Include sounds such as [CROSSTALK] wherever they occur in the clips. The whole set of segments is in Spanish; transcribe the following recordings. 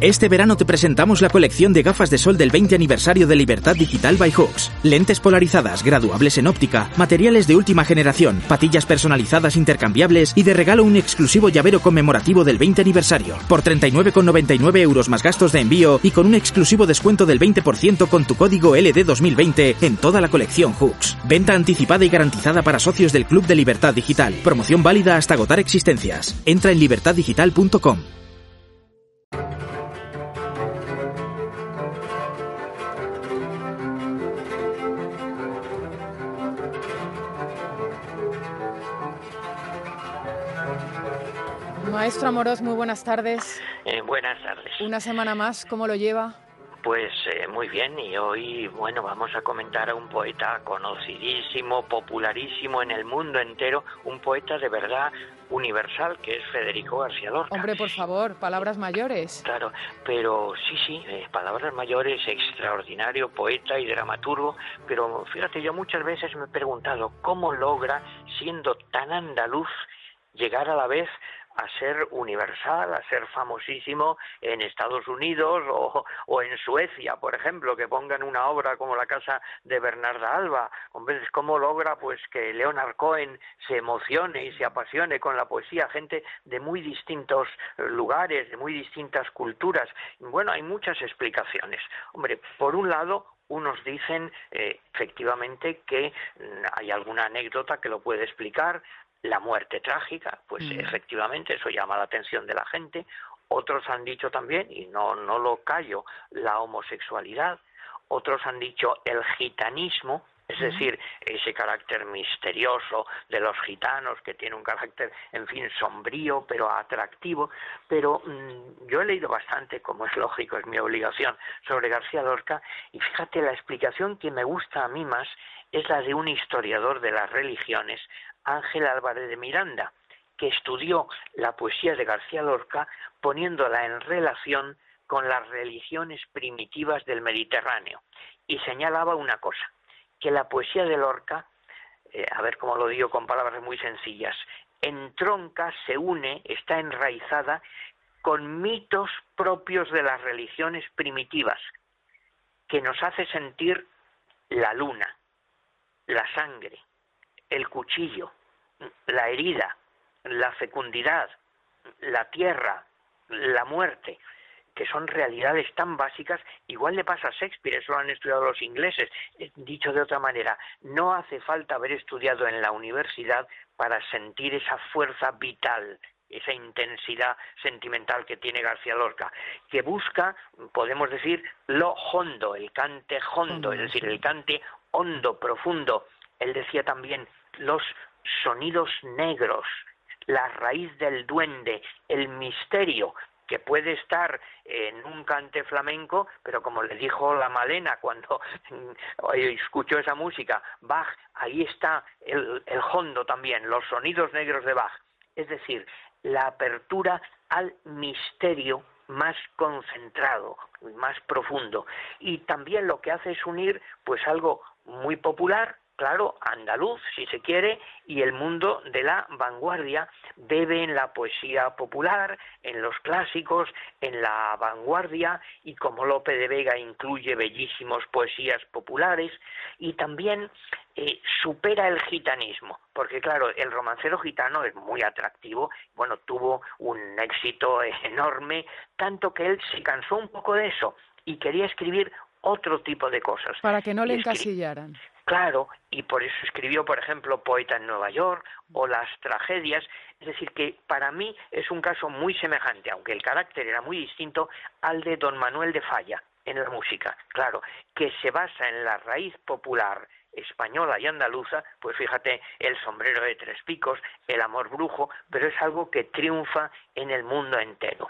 Este verano te presentamos la colección de gafas de sol del 20 aniversario de Libertad Digital by Hooks. Lentes polarizadas, graduables en óptica, materiales de última generación, patillas personalizadas intercambiables y de regalo un exclusivo llavero conmemorativo del 20 aniversario. Por 39,99 euros más gastos de envío y con un exclusivo descuento del 20% con tu código LD2020 en toda la colección Hooks. Venta anticipada y garantizada para socios del Club de Libertad Digital. Promoción válida hasta agotar existencias. Entra en libertaddigital.com. Maestro Amorós, muy buenas tardes. Eh, buenas tardes. Una semana más, ¿cómo lo lleva? Pues eh, muy bien, y hoy, bueno, vamos a comentar a un poeta conocidísimo, popularísimo en el mundo entero, un poeta de verdad universal, que es Federico García Lorca. Hombre, por favor, palabras mayores. Claro, pero sí, sí, eh, palabras mayores, extraordinario poeta y dramaturgo, pero fíjate, yo muchas veces me he preguntado cómo logra, siendo tan andaluz, llegar a la vez a ser universal, a ser famosísimo en Estados Unidos o, en Suecia, por ejemplo, que pongan una obra como la casa de Bernarda Alba. Hombre, ¿cómo logra pues que Leonard Cohen se emocione y se apasione con la poesía? Gente de muy distintos lugares, de muy distintas culturas. Bueno, hay muchas explicaciones. Hombre, por un lado, unos dicen eh, efectivamente que mm, hay alguna anécdota que lo puede explicar, la muerte trágica, pues Mm. efectivamente eso llama la atención de la gente. Otros han dicho también, y no, no lo callo, la homosexualidad. Otros han dicho el gitanismo, es decir, ese carácter misterioso de los gitanos que tiene un carácter, en fin, sombrío pero atractivo. Pero mm, yo he leído bastante, como es lógico, es mi obligación, sobre García Lorca y fíjate, la explicación que me gusta a mí más es la de un historiador de las religiones, Ángel Álvarez de Miranda, que estudió la poesía de García Lorca poniéndola en relación con las religiones primitivas del Mediterráneo. Y señalaba una cosa, que la poesía de Lorca, eh, a ver cómo lo digo con palabras muy sencillas, entronca, se une, está enraizada con mitos propios de las religiones primitivas, que nos hace sentir la luna, la sangre, el cuchillo, la herida, la fecundidad, la tierra, la muerte, que son realidades tan básicas, igual le pasa a Shakespeare, eso lo han estudiado los ingleses. Dicho de otra manera, no hace falta haber estudiado en la universidad para sentir esa fuerza vital, esa intensidad sentimental que tiene García Lorca, que busca, podemos decir, lo hondo, el cante hondo, es decir, el cante hondo, profundo. Él decía también los sonidos negros, la raíz del duende, el misterio que puede estar en un cante flamenco, pero como le dijo la Malena cuando [LAUGHS] escuchó esa música, Bach, ahí está el, hondo también, los sonidos negros de Bach. Es decir, la apertura al misterio más concentrado, más profundo. Y también lo que hace es unir pues algo muy popular, claro, andaluz, si se quiere, y el mundo de la vanguardia bebe en la poesía popular, en los clásicos, en la vanguardia, y como Lope de Vega incluye bellísimos poesías populares, y también eh, supera el gitanismo, porque claro, el romancero gitano es muy atractivo, bueno, tuvo un éxito enorme, tanto que él se cansó un poco de eso y quería escribir otro tipo de cosas. Para que no le encasillaran. Claro, y por eso escribió, por ejemplo, Poeta en Nueva York o Las Tragedias. Es decir, que para mí es un caso muy semejante, aunque el carácter era muy distinto, al de Don Manuel de Falla en la música. Claro, que se basa en la raíz popular española y andaluza, pues fíjate, el sombrero de tres picos, el amor brujo, pero es algo que triunfa en el mundo entero.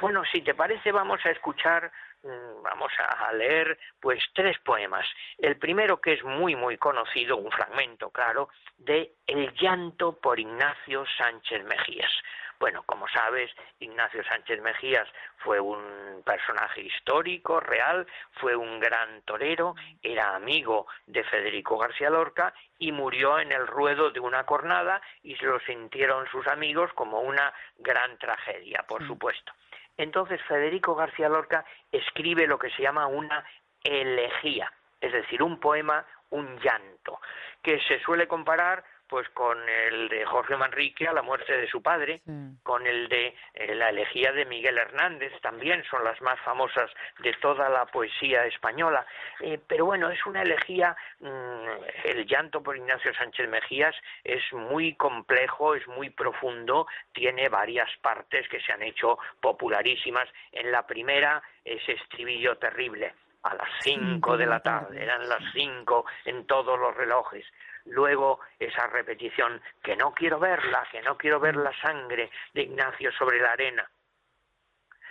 Bueno, si te parece, vamos a escuchar vamos a leer pues tres poemas. El primero que es muy muy conocido, un fragmento claro, de El llanto por Ignacio Sánchez Mejías. Bueno, como sabes, Ignacio Sánchez Mejías fue un personaje histórico, real, fue un gran torero, era amigo de Federico García Lorca y murió en el ruedo de una cornada y se lo sintieron sus amigos como una gran tragedia, por Sí. supuesto. Entonces Federico García Lorca escribe lo que se llama una elegía, es decir, un poema, un llanto, que se suele comparar pues con el de Jorge Manrique a la muerte de su padre, con el de eh, la elegía de Miguel Hernández, también son las más famosas de toda la poesía española. Eh, pero bueno, es una elegía, mm, el llanto por Ignacio Sánchez Mejías es muy complejo, es muy profundo, tiene varias partes que se han hecho popularísimas. En la primera, ese estribillo terrible a las cinco de la tarde, eran las cinco en todos los relojes luego esa repetición, que no quiero verla, que no quiero ver la sangre de Ignacio sobre la arena.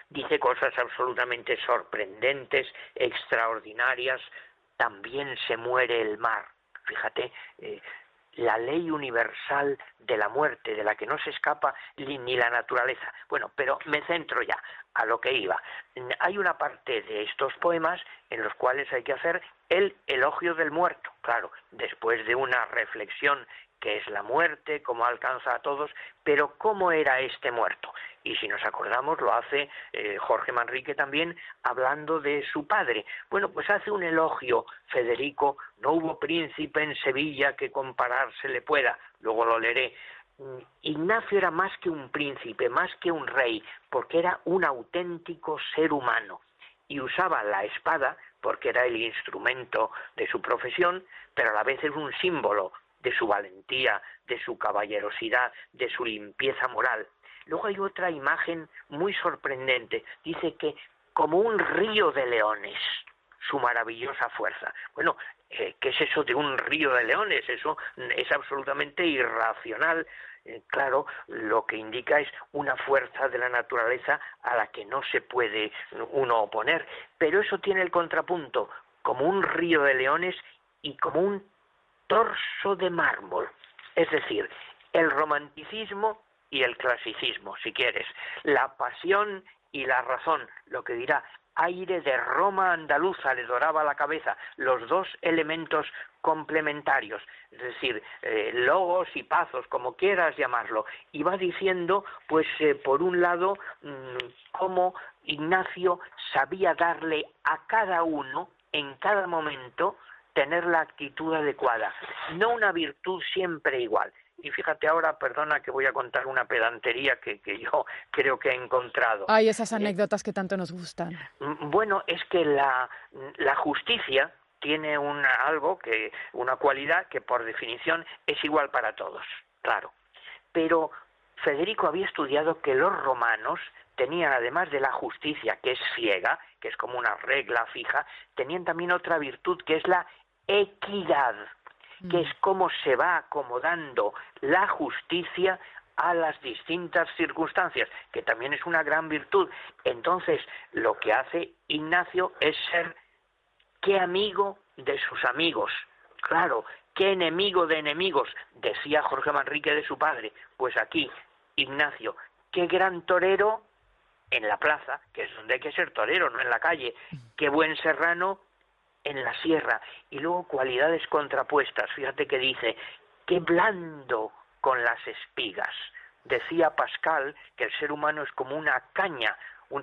Dice cosas absolutamente sorprendentes, extraordinarias, también se muere el mar. Fíjate, eh, la ley universal de la muerte, de la que no se escapa ni la naturaleza. Bueno, pero me centro ya a lo que iba. Hay una parte de estos poemas en los cuales hay que hacer el elogio del muerto, claro, después de una reflexión que es la muerte, cómo alcanza a todos, pero cómo era este muerto. Y si nos acordamos, lo hace eh, Jorge Manrique también hablando de su padre. Bueno, pues hace un elogio, Federico, no hubo príncipe en Sevilla que compararse le pueda, luego lo leeré. Mm, Ignacio era más que un príncipe, más que un rey, porque era un auténtico ser humano y usaba la espada porque era el instrumento de su profesión, pero a la vez es un símbolo de su valentía, de su caballerosidad, de su limpieza moral. Luego hay otra imagen muy sorprendente. Dice que como un río de leones, su maravillosa fuerza. Bueno, eh, ¿qué es eso de un río de leones? Eso es absolutamente irracional. Eh, claro, lo que indica es una fuerza de la naturaleza a la que no se puede uno oponer. Pero eso tiene el contrapunto, como un río de leones y como un torso de mármol. Es decir, el romanticismo y el clasicismo, si quieres, la pasión y la razón, lo que dirá aire de Roma andaluza le doraba la cabeza, los dos elementos complementarios, es decir, eh, logos y pazos, como quieras llamarlo, y va diciendo, pues, eh, por un lado, mm, cómo Ignacio sabía darle a cada uno, en cada momento, tener la actitud adecuada, no una virtud siempre igual. Y fíjate ahora, perdona que voy a contar una pedantería que, que yo creo que he encontrado. Ay, esas eh, anécdotas que tanto nos gustan. Bueno, es que la, la justicia tiene una, algo que, una cualidad que por definición es igual para todos, claro. Pero Federico había estudiado que los romanos tenían, además de la justicia, que es ciega, que es como una regla fija, tenían también otra virtud que es la equidad, que mm. es cómo se va acomodando la justicia a las distintas circunstancias, que también es una gran virtud. Entonces, lo que hace Ignacio es ser qué amigo de sus amigos. Claro, qué enemigo de enemigos, decía Jorge Manrique de su padre. Pues aquí, Ignacio, qué gran torero en la plaza, que es donde hay que ser torero, no en la calle, qué buen serrano en la sierra y luego cualidades contrapuestas. Fíjate que dice, qué blando con las espigas. Decía Pascal que el ser humano es como una caña,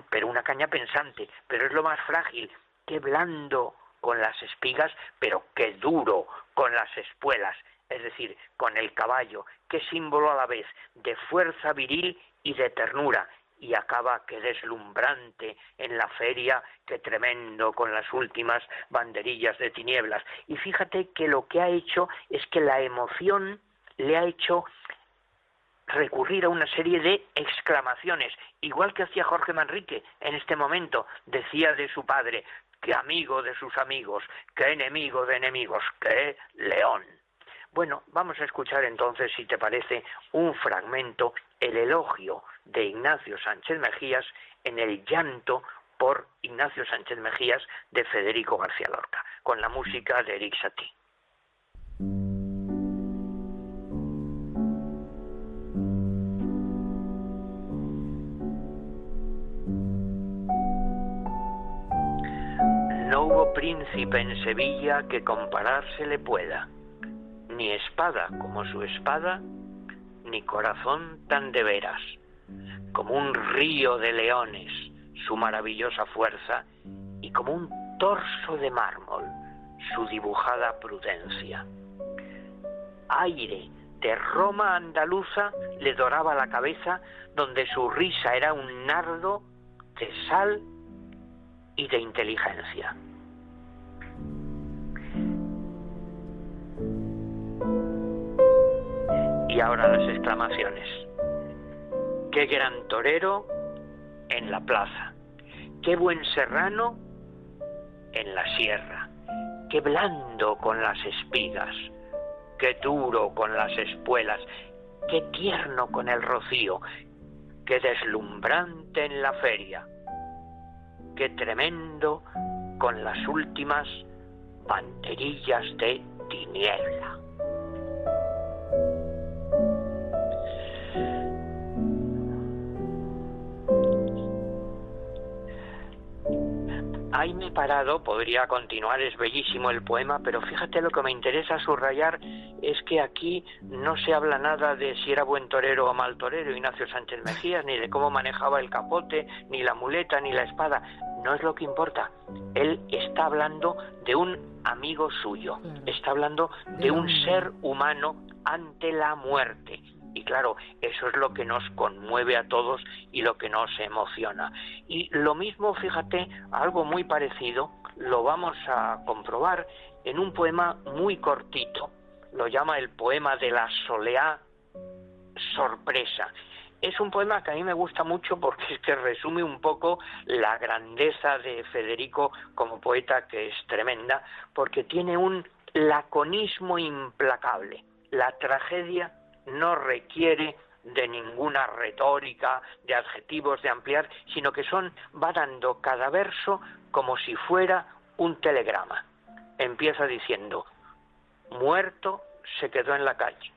pero una caña pensante, pero es lo más frágil. Qué blando con las espigas, pero qué duro con las espuelas, es decir, con el caballo, qué símbolo a la vez de fuerza viril y de ternura, y acaba que deslumbrante en la feria, que tremendo con las últimas banderillas de tinieblas. Y fíjate que lo que ha hecho es que la emoción le ha hecho recurrir a una serie de exclamaciones, igual que hacía Jorge Manrique en este momento, decía de su padre, que amigo de sus amigos, que enemigo de enemigos, que león. Bueno, vamos a escuchar entonces, si te parece, un fragmento, el elogio de Ignacio Sánchez Mejías en el llanto por Ignacio Sánchez Mejías de Federico García Lorca, con la música de Eric Satie. No hubo príncipe en Sevilla que compararse le pueda, ni espada como su espada, ni corazón tan de veras como un río de leones, su maravillosa fuerza y como un torso de mármol su dibujada prudencia. Aire de Roma andaluza le doraba la cabeza donde su risa era un nardo de sal y de inteligencia. Y ahora las exclamaciones. Qué gran torero en la plaza. Qué buen serrano en la sierra. Qué blando con las espigas. Qué duro con las espuelas. Qué tierno con el rocío. Qué deslumbrante en la feria. Qué tremendo con las últimas banderillas de tiniebla. Ahí me he parado, podría continuar, es bellísimo el poema, pero fíjate lo que me interesa subrayar es que aquí no se habla nada de si era buen torero o mal torero Ignacio Sánchez Mejías, ni de cómo manejaba el capote, ni la muleta, ni la espada. No es lo que importa. Él está hablando de un amigo suyo, está hablando de un ser humano ante la muerte y claro, eso es lo que nos conmueve a todos y lo que nos emociona. Y lo mismo, fíjate, algo muy parecido, lo vamos a comprobar en un poema muy cortito, lo llama el poema de la soleá sorpresa. Es un poema que a mí me gusta mucho porque es que resume un poco la grandeza de Federico como poeta, que es tremenda, porque tiene un laconismo implacable. La tragedia no requiere de ninguna retórica, de adjetivos, de ampliar, sino que son, va dando cada verso como si fuera un telegrama. Empieza diciendo, muerto se quedó en la calle.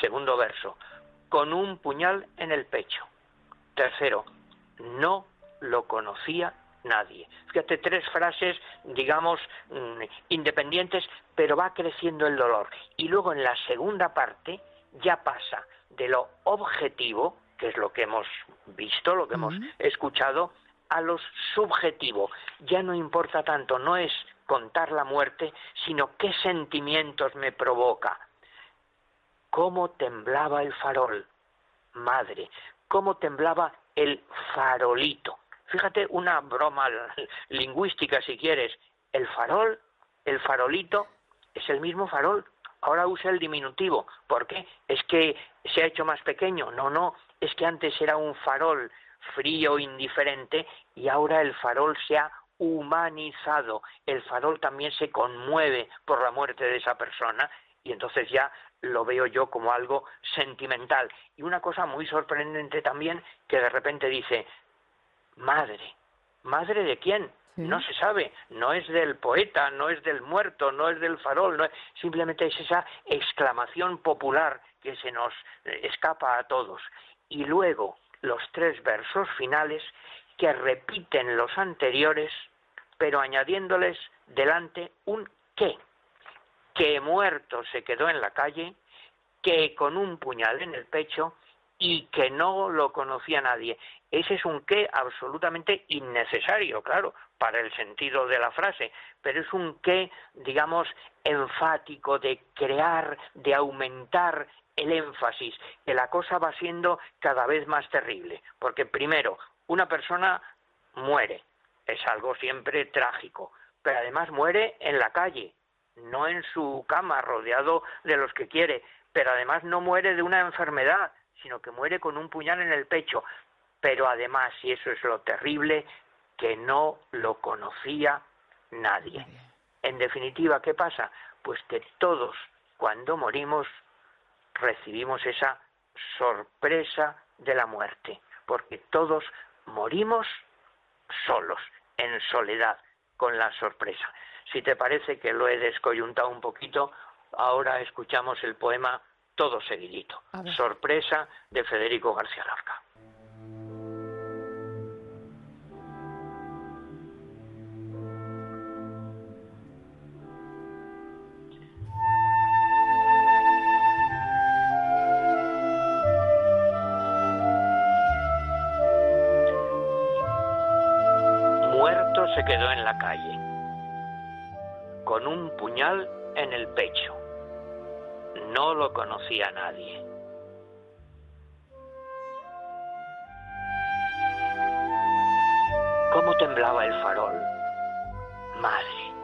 Segundo verso, con un puñal en el pecho. Tercero, no lo conocía nadie. Fíjate, tres frases, digamos, mm, independientes, pero va creciendo el dolor. Y luego en la segunda parte, ya pasa de lo objetivo, que es lo que hemos visto, lo que hemos escuchado, a lo subjetivo. Ya no importa tanto, no es contar la muerte, sino qué sentimientos me provoca. Cómo temblaba el farol, madre, cómo temblaba el farolito. Fíjate una broma lingüística si quieres. El farol, el farolito, es el mismo farol ahora usa el diminutivo. ¿Por qué? ¿Es que se ha hecho más pequeño? No, no, es que antes era un farol frío, indiferente, y ahora el farol se ha humanizado. El farol también se conmueve por la muerte de esa persona y entonces ya lo veo yo como algo sentimental. Y una cosa muy sorprendente también que de repente dice, madre, madre de quién? No se sabe, no es del poeta, no es del muerto, no es del farol, no simplemente es esa exclamación popular que se nos eh, escapa a todos. Y luego los tres versos finales que repiten los anteriores, pero añadiéndoles delante un qué, que muerto se quedó en la calle, que con un puñal en el pecho y que no lo conocía nadie. Ese es un qué absolutamente innecesario, claro, para el sentido de la frase, pero es un qué, digamos, enfático de crear, de aumentar el énfasis, que la cosa va siendo cada vez más terrible, porque primero, una persona muere, es algo siempre trágico, pero además muere en la calle, no en su cama, rodeado de los que quiere, pero además no muere de una enfermedad, sino que muere con un puñal en el pecho. Pero además, y eso es lo terrible, que no lo conocía nadie. En definitiva, ¿qué pasa? Pues que todos, cuando morimos, recibimos esa sorpresa de la muerte, porque todos morimos solos, en soledad, con la sorpresa. Si te parece que lo he descoyuntado un poquito, ahora escuchamos el poema todo seguidito. Sorpresa de Federico García Lorca. muerto se quedó en la calle, con un puñal en el pecho. No lo conocía nadie. ¿Cómo temblaba el farol? Madre,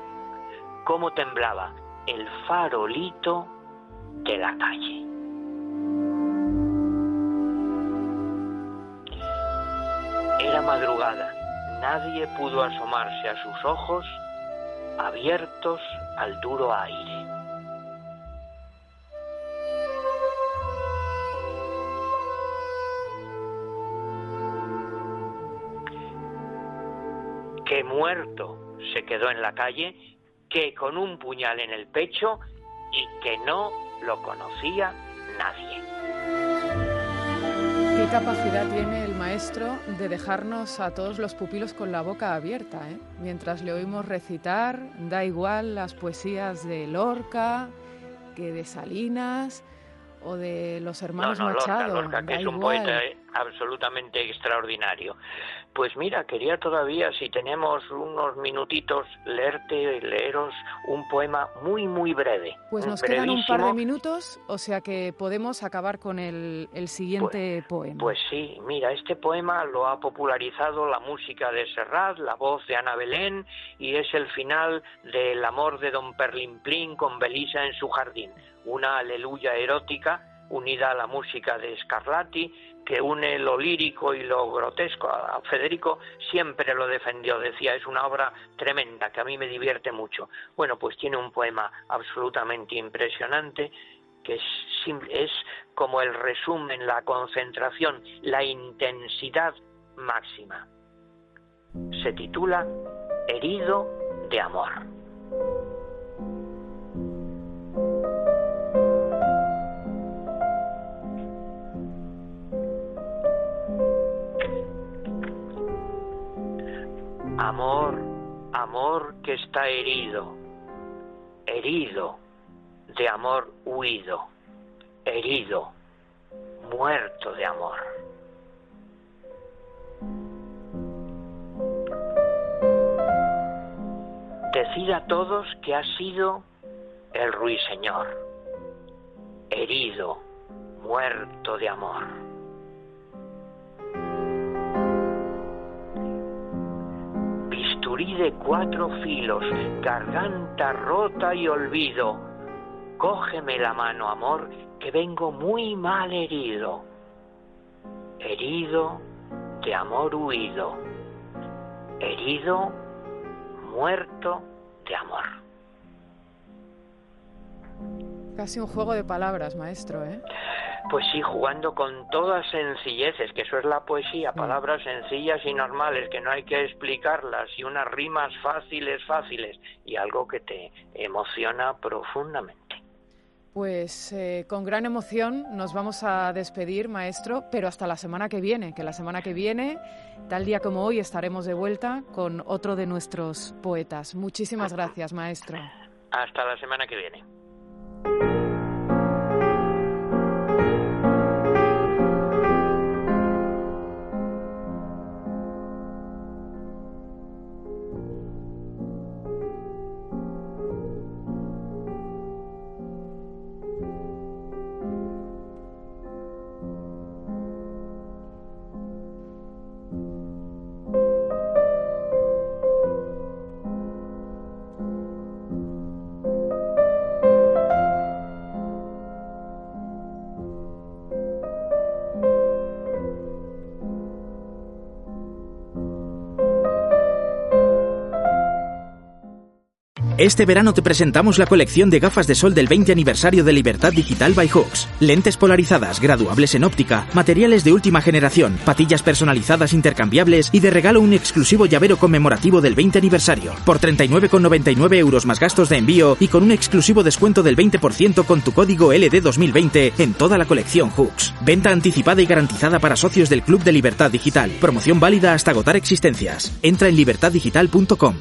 ¿cómo temblaba el farolito de la calle? Era madrugada, nadie pudo asomarse a sus ojos abiertos al duro aire. Que muerto se quedó en la calle, que con un puñal en el pecho y que no lo conocía nadie. ¿Qué capacidad tiene el maestro de dejarnos a todos los pupilos con la boca abierta? ¿eh? Mientras le oímos recitar, da igual las poesías de Lorca que de Salinas o de los hermanos no, no, Machado. Lorca, Lorca, que es un poeta absolutamente extraordinario. Pues mira, quería todavía, si tenemos unos minutitos, leerte, leeros un poema muy, muy breve. Pues nos quedan un par de minutos, o sea que podemos acabar con el, el siguiente pues, poema. Pues sí, mira, este poema lo ha popularizado la música de Serrat, la voz de Ana Belén, y es el final del amor de Don Perlimplín con Belisa en su jardín, una aleluya erótica unida a la música de Scarlatti, que une lo lírico y lo grotesco. A Federico siempre lo defendió, decía, es una obra tremenda, que a mí me divierte mucho. Bueno, pues tiene un poema absolutamente impresionante, que es, es como el resumen, la concentración, la intensidad máxima. Se titula Herido de Amor. Amor, amor que está herido, herido, de amor huido, herido, muerto de amor. Decid a todos que ha sido el ruiseñor, herido, muerto de amor. De cuatro filos, garganta rota y olvido. Cógeme la mano, amor, que vengo muy mal herido. Herido de amor huido. Herido, muerto de amor. Casi un juego de palabras, maestro, ¿eh? Pues sí, jugando con todas sencilleces, que eso es la poesía, palabras sencillas y normales, que no hay que explicarlas, y unas rimas fáciles, fáciles, y algo que te emociona profundamente. Pues eh, con gran emoción nos vamos a despedir, maestro, pero hasta la semana que viene, que la semana que viene, tal día como hoy, estaremos de vuelta con otro de nuestros poetas. Muchísimas gracias, maestro. Hasta la semana que viene. Este verano te presentamos la colección de gafas de sol del 20 aniversario de Libertad Digital by Hawks. Lentes polarizadas, graduables en óptica, materiales de última generación, patillas personalizadas intercambiables y de regalo un exclusivo llavero conmemorativo del 20 aniversario. Por 39,99 euros más gastos de envío y con un exclusivo descuento del 20% con tu código LD2020 en toda la colección Hooks. Venta anticipada y garantizada para socios del Club de Libertad Digital. Promoción válida hasta agotar existencias. Entra en libertaddigital.com.